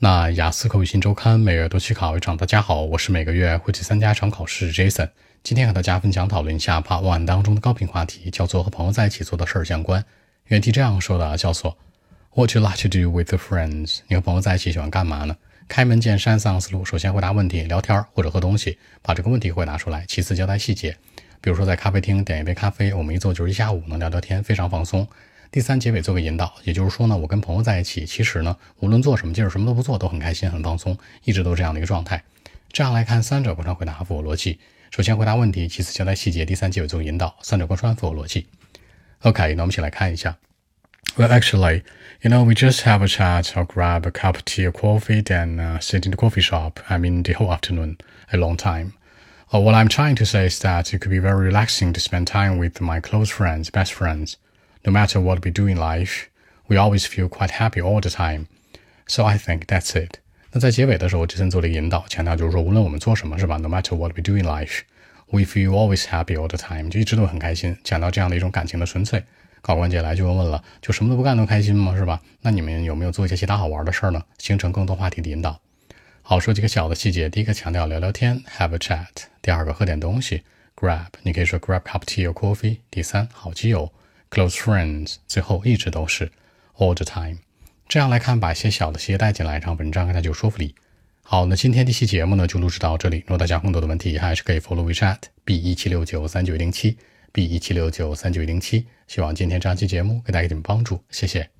那雅思口语新周刊每月都去考一场。大家好，我是每个月会去参加一场考试 Jason。今天和大家分享讨论一下 Part One 当中的高频话题，叫做和朋友在一起做的事儿相关。原题这样说的，叫做 What you like to do with your friends？你和朋友在一起喜欢干嘛呢？开门见山三个思路：首先回答问题，聊天或者喝东西，把这个问题回答出来；其次交代细节，比如说在咖啡厅点一杯咖啡，我们一坐就是一下午，能聊聊天，非常放松。第三，结尾做个引导，也就是说呢，我跟朋友在一起，其实呢，无论做什么，即使什么都不做，都很开心、很放松，一直都这样的一个状态。这样来看，三者贯穿回答符合逻辑。首先回答问题，其次交代细节，第三结尾做个引导，三者贯穿符合逻辑。OK，那我们一起来看一下。Well, actually, you know, we just have a chat or grab a cup of tea or coffee, then uh, sit in the coffee shop. I mean, the whole afternoon, a long time. Uh, what I'm trying to say is that it could be very relaxing to spend time with my close friends, best friends. No matter what we do in life, we always feel quite happy all the time. So I think that's it. 那在结尾的时候，杰森做了引导，强调就是说，无论我们做什么，是吧？No matter what we do in life, we feel always happy all the time，就一直都很开心，讲到这样的一种感情的纯粹。考官接下来就问问了，就什么都不干都开心吗？是吧？那你们有没有做一些其他好玩的事儿呢？形成更多话题的引导。好，说几个小的细节。第一个强调聊聊天，have a chat。第二个喝点东西，grab，你可以说 grab cup tea or coffee。第三，好基友。Close friends，最后一直都是 all the time。这样来看，把一些小的细节带进来，让文章更加有说服力。好，那今天这期节目呢就录制到这里。如果大家更多的问题，还是可以 follow WeChat b 一七六九三九一零七 b 一七六九三九一零七。希望今天这期节目给大家一点帮助，谢谢。